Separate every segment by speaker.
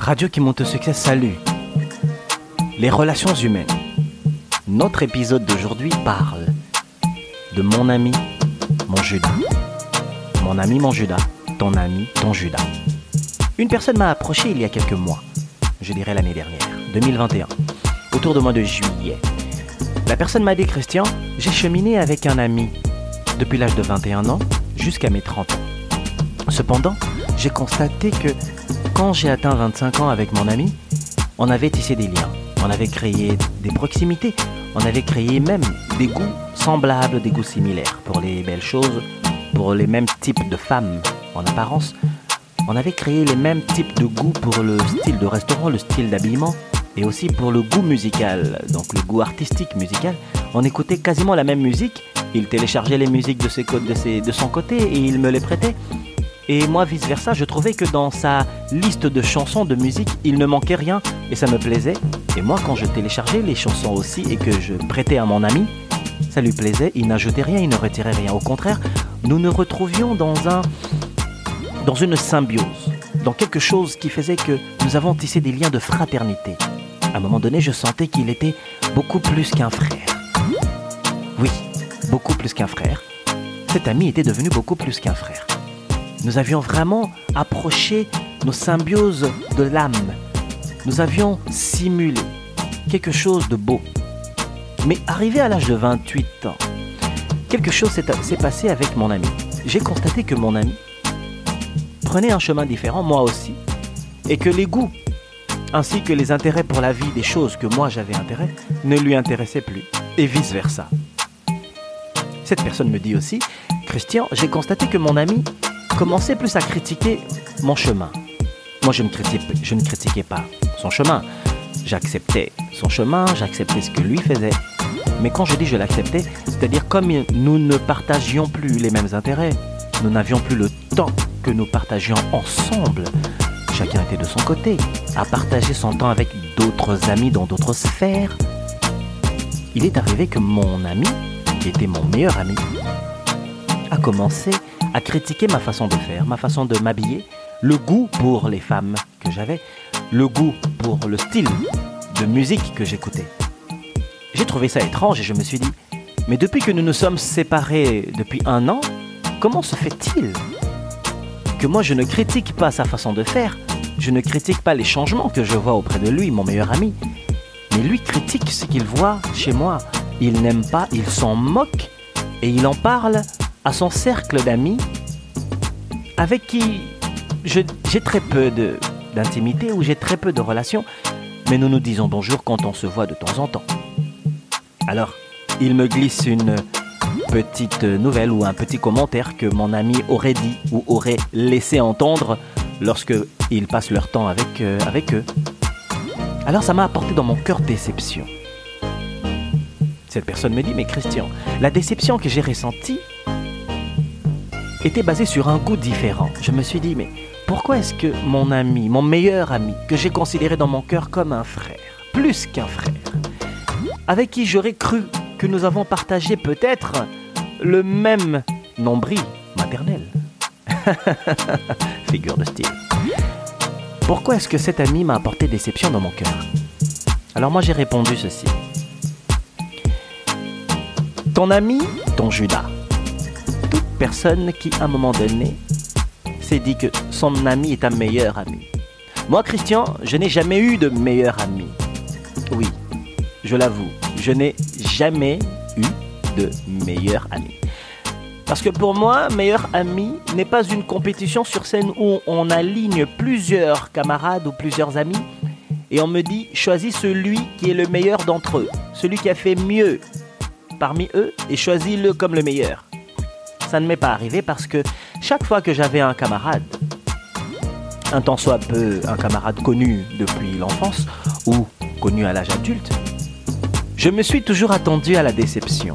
Speaker 1: Radio qui monte au succès, salut. Les relations humaines. Notre épisode d'aujourd'hui parle de mon ami, mon Judas. Mon ami, mon Judas. Ton ami, ton Judas. Une personne m'a approché il y a quelques mois, je dirais l'année dernière, 2021, autour du mois de juillet. La personne m'a dit, Christian, j'ai cheminé avec un ami depuis l'âge de 21 ans jusqu'à mes 30 ans. Cependant, j'ai constaté que quand j'ai atteint 25 ans avec mon ami, on avait tissé des liens, on avait créé des proximités, on avait créé même des goûts semblables, des goûts similaires pour les belles choses, pour les mêmes types de femmes en apparence. On avait créé les mêmes types de goûts pour le style de restaurant, le style d'habillement et aussi pour le goût musical, donc le goût artistique musical. On écoutait quasiment la même musique. Il téléchargeait les musiques de, ses, de, de son côté et il me les prêtait. Et moi, vice-versa, je trouvais que dans sa liste de chansons, de musique, il ne manquait rien et ça me plaisait. Et moi, quand je téléchargeais les chansons aussi et que je prêtais à mon ami, ça lui plaisait, il n'ajoutait rien, il ne retirait rien. Au contraire, nous nous retrouvions dans, un, dans une symbiose, dans quelque chose qui faisait que nous avons tissé des liens de fraternité. À un moment donné, je sentais qu'il était beaucoup plus qu'un frère. Oui, beaucoup plus qu'un frère. Cet ami était devenu beaucoup plus qu'un frère. Nous avions vraiment approché nos symbioses de l'âme. Nous avions simulé quelque chose de beau. Mais arrivé à l'âge de 28 ans, quelque chose s'est passé avec mon ami. J'ai constaté que mon ami prenait un chemin différent, moi aussi, et que les goûts ainsi que les intérêts pour la vie des choses que moi j'avais intérêt ne lui intéressaient plus, et vice-versa. Cette personne me dit aussi, Christian, j'ai constaté que mon ami commençait plus à critiquer mon chemin. Moi, je ne, je ne critiquais pas son chemin. J'acceptais son chemin, j'acceptais ce que lui faisait. Mais quand je dis je l'acceptais, c'est-à-dire comme nous ne partagions plus les mêmes intérêts, nous n'avions plus le temps que nous partagions ensemble. Chacun était de son côté, à partager son temps avec d'autres amis dans d'autres sphères. Il est arrivé que mon ami, qui était mon meilleur ami, a commencé à critiquer ma façon de faire, ma façon de m'habiller, le goût pour les femmes que j'avais, le goût pour le style de musique que j'écoutais. J'ai trouvé ça étrange et je me suis dit, mais depuis que nous nous sommes séparés depuis un an, comment se fait-il que moi je ne critique pas sa façon de faire, je ne critique pas les changements que je vois auprès de lui, mon meilleur ami, mais lui critique ce qu'il voit chez moi. Il n'aime pas, il s'en moque et il en parle à son cercle d'amis avec qui j'ai très peu d'intimité ou j'ai très peu de relations, mais nous nous disons bonjour quand on se voit de temps en temps. Alors, il me glisse une petite nouvelle ou un petit commentaire que mon ami aurait dit ou aurait laissé entendre lorsque ils passent leur temps avec, euh, avec eux. Alors ça m'a apporté dans mon cœur déception. Cette personne me dit, mais Christian, la déception que j'ai ressentie était basé sur un goût différent. Je me suis dit, mais pourquoi est-ce que mon ami, mon meilleur ami, que j'ai considéré dans mon cœur comme un frère, plus qu'un frère, avec qui j'aurais cru que nous avons partagé peut-être le même nombril maternel? Figure de style. Pourquoi est-ce que cet ami m'a apporté déception dans mon cœur? Alors moi j'ai répondu ceci. Ton ami, ton Judas, personne qui, à un moment donné, s'est dit que son ami est un meilleur ami. Moi, Christian, je n'ai jamais eu de meilleur ami. Oui, je l'avoue, je n'ai jamais eu de meilleur ami. Parce que pour moi, meilleur ami n'est pas une compétition sur scène où on aligne plusieurs camarades ou plusieurs amis et on me dit choisis celui qui est le meilleur d'entre eux, celui qui a fait mieux parmi eux et choisis-le comme le meilleur ça ne m'est pas arrivé parce que chaque fois que j'avais un camarade, un tant soit peu un camarade connu depuis l'enfance ou connu à l'âge adulte, je me suis toujours attendu à la déception.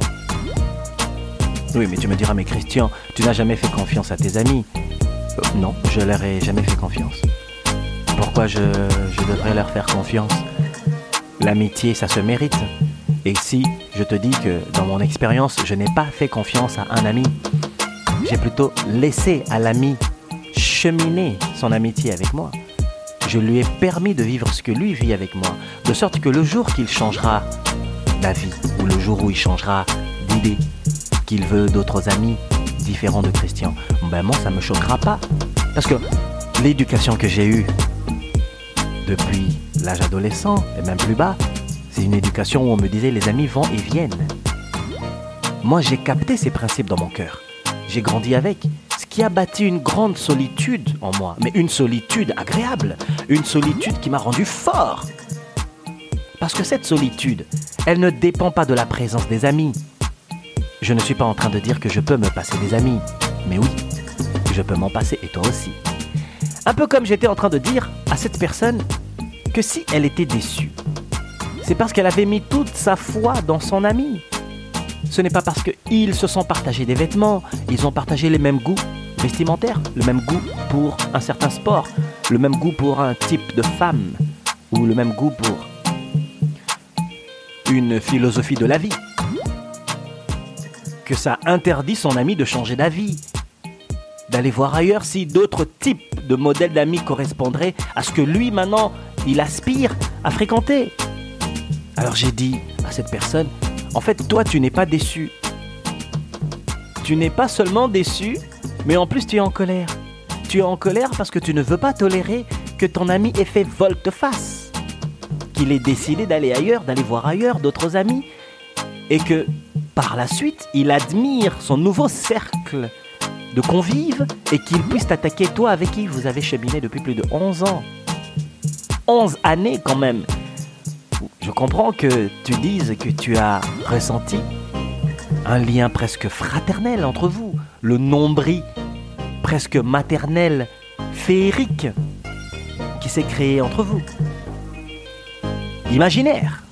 Speaker 1: Oui, mais tu me diras, mais Christian, tu n'as jamais fait confiance à tes amis. Euh, non, je leur ai jamais fait confiance. Pourquoi je, je devrais leur faire confiance? L'amitié, ça se mérite. Et si je te dis que dans mon expérience, je n'ai pas fait confiance à un ami, j'ai plutôt laissé à l'ami cheminer son amitié avec moi. Je lui ai permis de vivre ce que lui vit avec moi, de sorte que le jour qu'il changera d'avis, ou le jour où il changera d'idée, qu'il veut d'autres amis différents de Christian, ben moi ça me choquera pas. Parce que l'éducation que j'ai eue depuis l'âge adolescent, et même plus bas, c'est une éducation où on me disait les amis vont et viennent. Moi j'ai capté ces principes dans mon cœur. J'ai grandi avec qui a bâti une grande solitude en moi, mais une solitude agréable, une solitude qui m'a rendu fort. Parce que cette solitude, elle ne dépend pas de la présence des amis. Je ne suis pas en train de dire que je peux me passer des amis, mais oui, je peux m'en passer et toi aussi. Un peu comme j'étais en train de dire à cette personne que si elle était déçue, c'est parce qu'elle avait mis toute sa foi dans son ami. Ce n'est pas parce qu'ils se sont partagés des vêtements, ils ont partagé les mêmes goûts, vestimentaire, le même goût pour un certain sport, le même goût pour un type de femme, ou le même goût pour une philosophie de la vie. Que ça interdit son ami de changer d'avis, d'aller voir ailleurs si d'autres types de modèles d'amis correspondraient à ce que lui maintenant il aspire à fréquenter. Alors j'ai dit à cette personne, en fait toi tu n'es pas déçu. Tu n'es pas seulement déçu, mais en plus, tu es en colère. Tu es en colère parce que tu ne veux pas tolérer que ton ami ait fait volte-face. Qu'il ait décidé d'aller ailleurs, d'aller voir ailleurs d'autres amis. Et que, par la suite, il admire son nouveau cercle de convives et qu'il puisse t'attaquer toi avec qui vous avez cheminé depuis plus de 11 ans. 11 années quand même. Je comprends que tu dises que tu as ressenti un lien presque fraternel entre vous, le nombril presque maternel, féerique, qui s'est créé entre vous. Imaginaire,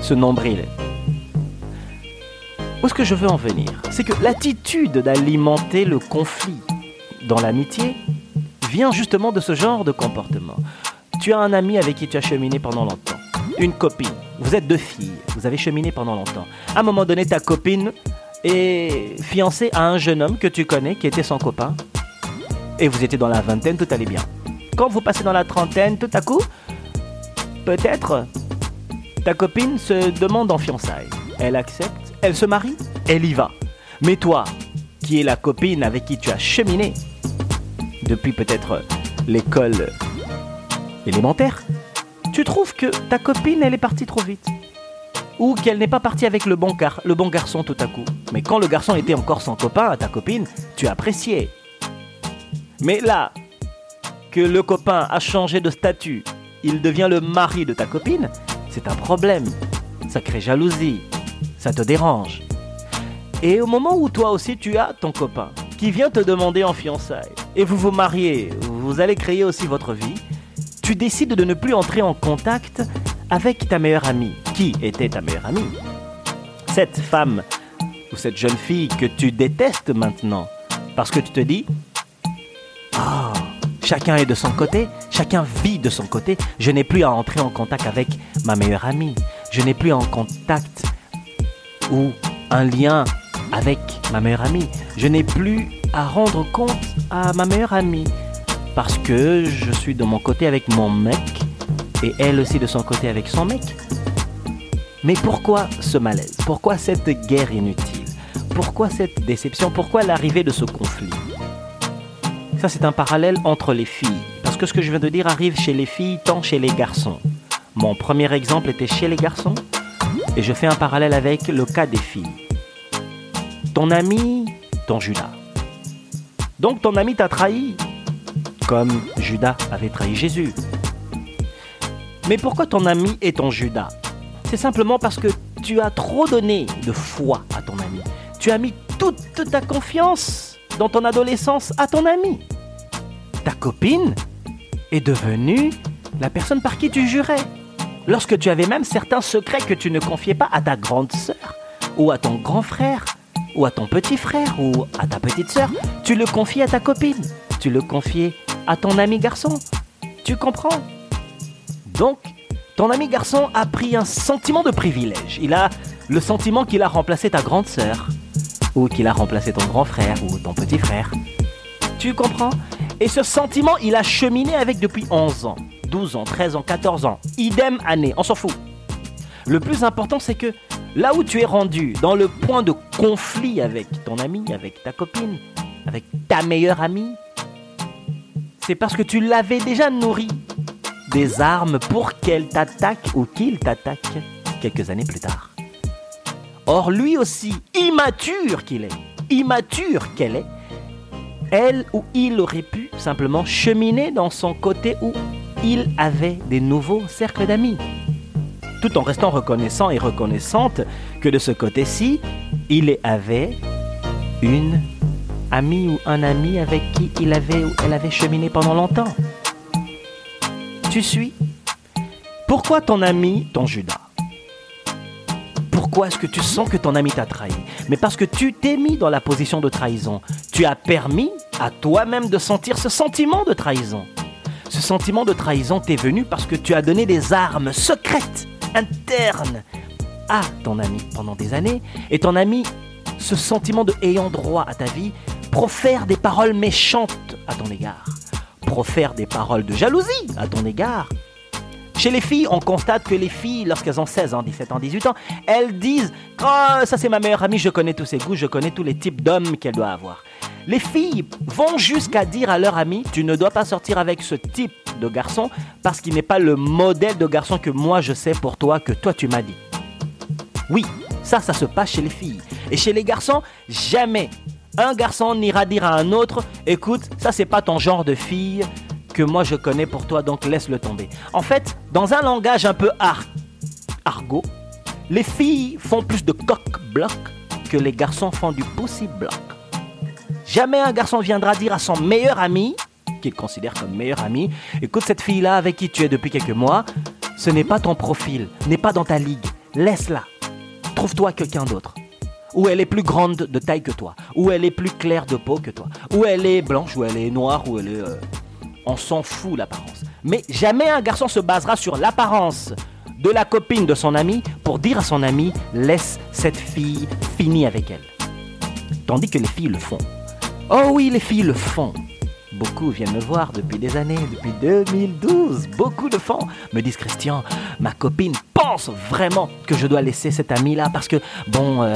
Speaker 1: ce nombril. Où est-ce que je veux en venir? C'est que l'attitude d'alimenter le conflit dans l'amitié vient justement de ce genre de comportement. Tu as un ami avec qui tu as cheminé pendant longtemps, une copine, vous êtes deux filles, vous avez cheminé pendant longtemps. À un moment donné, ta copine est fiancée à un jeune homme que tu connais qui était son copain et vous étiez dans la vingtaine, tout allait bien. Quand vous passez dans la trentaine, tout à coup, peut-être ta copine se demande en fiançailles. Elle accepte, elle se marie, elle y va. Mais toi, qui es la copine avec qui tu as cheminé depuis peut-être l'école élémentaire, tu trouves que ta copine, elle est partie trop vite. Ou qu'elle n'est pas partie avec le bon, car, le bon garçon tout à coup. Mais quand le garçon était encore son copain, ta copine, tu appréciais. Mais là, que le copain a changé de statut, il devient le mari de ta copine, c'est un problème. Ça crée jalousie, ça te dérange. Et au moment où toi aussi tu as ton copain qui vient te demander en fiançailles, et vous vous mariez, vous allez créer aussi votre vie, tu décides de ne plus entrer en contact avec ta meilleure amie. Qui était ta meilleure amie? Cette femme ou cette jeune fille que tu détestes maintenant. Parce que tu te dis, ah, chacun est de son côté, chacun vit de son côté. Je n'ai plus à entrer en contact avec ma meilleure amie. Je n'ai plus en contact ou un lien avec ma meilleure amie. Je n'ai plus à rendre compte à ma meilleure amie parce que je suis de mon côté avec mon mec et elle aussi de son côté avec son mec. Mais pourquoi ce malaise? Pourquoi cette guerre inutile? Pourquoi cette déception? Pourquoi l'arrivée de ce conflit? Ça, c'est un parallèle entre les filles. Parce que ce que je viens de dire arrive chez les filles tant chez les garçons. Mon premier exemple était chez les garçons. Et je fais un parallèle avec le cas des filles. Ton ami, ton Judas. Donc ton ami t'a trahi, comme Judas avait trahi Jésus. Mais pourquoi ton ami est ton Judas? C'est simplement parce que tu as trop donné de foi à ton ami. Tu as mis toute ta confiance dans ton adolescence à ton ami. Ta copine est devenue la personne par qui tu jurais. Lorsque tu avais même certains secrets que tu ne confiais pas à ta grande sœur, ou à ton grand frère, ou à ton petit frère, ou à ta petite sœur, tu le confiais à ta copine, tu le confiais à ton ami garçon. Tu comprends? Donc, ton ami garçon a pris un sentiment de privilège. Il a le sentiment qu'il a remplacé ta grande sœur, ou qu'il a remplacé ton grand frère ou ton petit frère. Tu comprends? Et ce sentiment, il a cheminé avec depuis 11 ans. 12 ans, 13 ans, 14 ans, idem année, on s'en fout. Le plus important, c'est que là où tu es rendu, dans le point de conflit avec ton ami, avec ta copine, avec ta meilleure amie, c'est parce que tu l'avais déjà nourri des armes pour qu'elle t'attaque ou qu'il t'attaque quelques années plus tard. Or, lui aussi, immature qu'il est, immature qu'elle est, elle ou il aurait pu simplement cheminer dans son côté où il avait des nouveaux cercles d'amis. Tout en restant reconnaissant et reconnaissante que de ce côté-ci, il avait une amie ou un ami avec qui il avait ou elle avait cheminé pendant longtemps. Tu suis Pourquoi ton ami, ton Judas? Pourquoi est-ce que tu sens que ton ami t'a trahi? Mais parce que tu t'es mis dans la position de trahison. Tu as permis à toi-même de sentir ce sentiment de trahison. Ce sentiment de trahison t'est venu parce que tu as donné des armes secrètes, internes, à ton ami pendant des années. Et ton ami, ce sentiment de ayant droit à ta vie, profère des paroles méchantes à ton égard. Profère des paroles de jalousie à ton égard chez les filles, on constate que les filles, lorsqu'elles ont 16 ans, 17 ans, 18 ans, elles disent Oh, ça c'est ma meilleure amie, je connais tous ses goûts, je connais tous les types d'hommes qu'elle doit avoir. Les filles vont jusqu'à dire à leur amie Tu ne dois pas sortir avec ce type de garçon parce qu'il n'est pas le modèle de garçon que moi je sais pour toi, que toi tu m'as dit. Oui, ça, ça se passe chez les filles. Et chez les garçons, jamais un garçon n'ira dire à un autre Écoute, ça c'est pas ton genre de fille, que moi je connais pour toi, donc laisse-le tomber. En fait, dans un langage un peu argot, les filles font plus de coq-bloc que les garçons font du pussy-bloc. Jamais un garçon viendra dire à son meilleur ami, qu'il considère comme meilleur ami, écoute cette fille-là avec qui tu es depuis quelques mois, ce n'est pas ton profil, n'est pas dans ta ligue, laisse-la. Trouve-toi quelqu'un d'autre. Ou elle est plus grande de taille que toi, ou elle est plus claire de peau que toi, ou elle est blanche, ou elle est noire, ou elle est... Euh, on s'en fout l'apparence. Mais jamais un garçon se basera sur l'apparence de la copine de son ami pour dire à son ami laisse cette fille finir avec elle. Tandis que les filles le font. Oh oui, les filles le font. Beaucoup viennent me voir depuis des années, depuis 2012. Beaucoup de font me disent Christian, ma copine pense vraiment que je dois laisser cet ami-là parce que, bon, euh,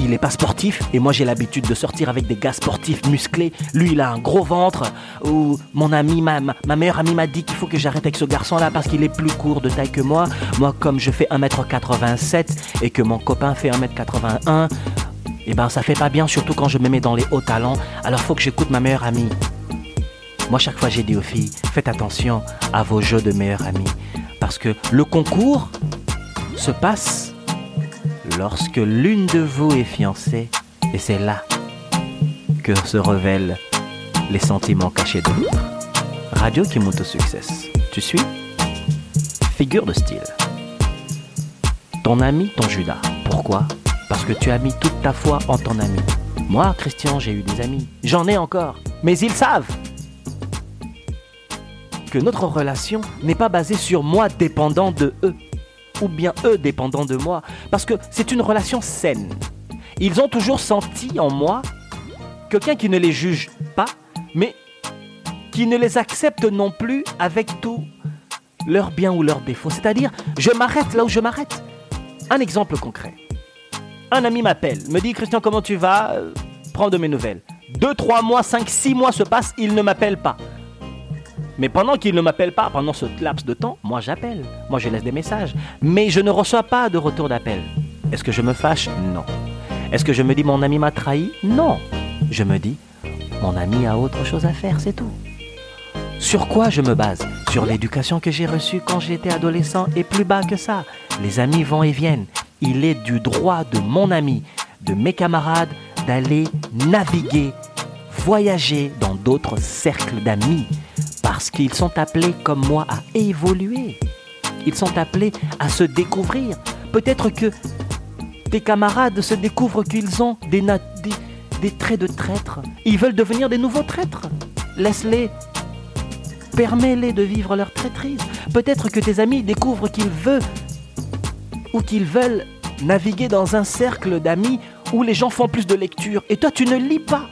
Speaker 1: il n'est pas sportif et moi j'ai l'habitude de sortir avec des gars sportifs musclés. Lui il a un gros ventre. Ou mon ami, ma, ma meilleure amie m'a dit qu'il faut que j'arrête avec ce garçon là parce qu'il est plus court de taille que moi. Moi comme je fais 1m87 et que mon copain fait 1m81, et eh ben ça fait pas bien surtout quand je me mets dans les hauts talents. Alors faut que j'écoute ma meilleure amie. Moi chaque fois j'ai dit aux filles, faites attention à vos jeux de meilleure amie parce que le concours se passe lorsque l'une de vous est fiancée, et c'est là que se révèlent les sentiments cachés de l'autre. Radio au succès. Tu suis Figure de style. Ton ami, ton Judas. Pourquoi? Parce que tu as mis toute ta foi en ton ami. Moi, Christian, j'ai eu des amis. J'en ai encore. Mais ils savent que notre relation n'est pas basée sur moi dépendant de eux ou bien eux dépendant de moi, parce que c'est une relation saine. Ils ont toujours senti en moi quelqu'un qui ne les juge pas, mais qui ne les accepte non plus avec tout leurs biens ou leurs défauts. C'est-à-dire, je m'arrête là où je m'arrête. Un exemple concret. Un ami m'appelle, me dit Christian, comment tu vas? Prends de mes nouvelles. Deux, trois mois, cinq, six mois se passent, il ne m'appelle pas. Mais pendant qu'il ne m'appelle pas, pendant ce laps de temps, moi j'appelle. Moi je laisse des messages. Mais je ne reçois pas de retour d'appel. Est-ce que je me fâche? Non. Est-ce que je me dis mon ami m'a trahi? Non. Je me dis mon ami a autre chose à faire, c'est tout. Sur quoi je me base? Sur l'éducation que j'ai reçue quand j'étais adolescent et plus bas que ça. Les amis vont et viennent. Il est du droit de mon ami, de mes camarades, d'aller naviguer, voyager dans d'autres cercles d'amis parce qu'ils sont appelés comme moi à évoluer. Ils sont appelés à se découvrir. Peut-être que tes camarades se découvrent qu'ils ont des, traits de traître. Ils veulent devenir des nouveaux traîtres. Laisse-les. Permets-les de vivre leur traîtrise. Peut-être que tes amis découvrent qu'ils veulent ou qu'ils veulent naviguer dans un cercle d'amis où les gens font plus de lecture et toi tu ne lis pas.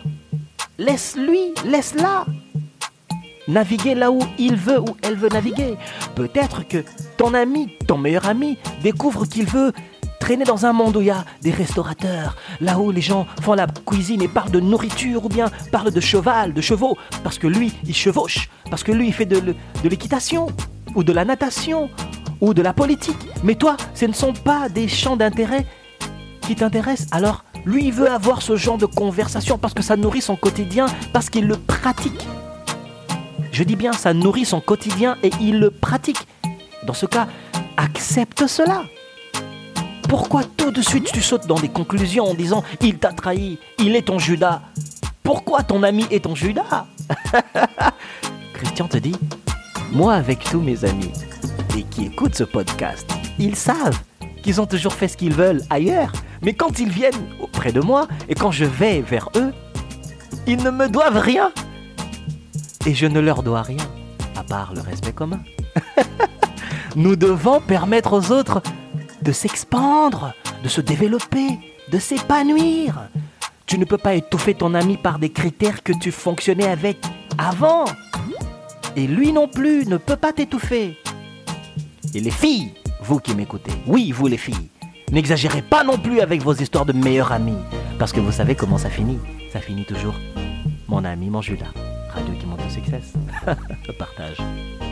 Speaker 1: Laisse-lui, laisse-la. Naviguer là où il veut, où elle veut naviguer. Peut-être que ton ami, ton meilleur ami, découvre qu'il veut traîner dans un monde où il y a des restaurateurs, là où les gens font la cuisine et parlent de nourriture ou bien parlent de cheval, de chevaux, parce que lui, il chevauche, parce que lui, il fait de, de l'équitation ou de la natation ou de la politique. Mais toi, ce ne sont pas des champs d'intérêt qui t'intéressent. Alors, lui, il veut avoir ce genre de conversation parce que ça nourrit son quotidien, parce qu'il le pratique. Je dis bien, ça nourrit son quotidien et il le pratique. Dans ce cas, accepte cela. Pourquoi tout de suite tu sautes dans des conclusions en disant il t'a trahi, il est ton Judas Pourquoi ton ami est ton Judas? Christian te dit Moi, avec tous mes amis et qui écoutent ce podcast, ils savent qu'ils ont toujours fait ce qu'ils veulent ailleurs. Mais quand ils viennent auprès de moi et quand je vais vers eux, ils ne me doivent rien. Et je ne leur dois rien, à part le respect commun. Nous devons permettre aux autres de s'expandre, de se développer, de s'épanouir. Tu ne peux pas étouffer ton ami par des critères que tu fonctionnais avec avant. Et lui non plus ne peut pas t'étouffer. Et les filles, vous qui m'écoutez, oui, vous les filles, n'exagérez pas non plus avec vos histoires de meilleurs amis. Parce que vous savez comment ça finit. Ça finit toujours mon ami, mon Judas. Succès. Partage.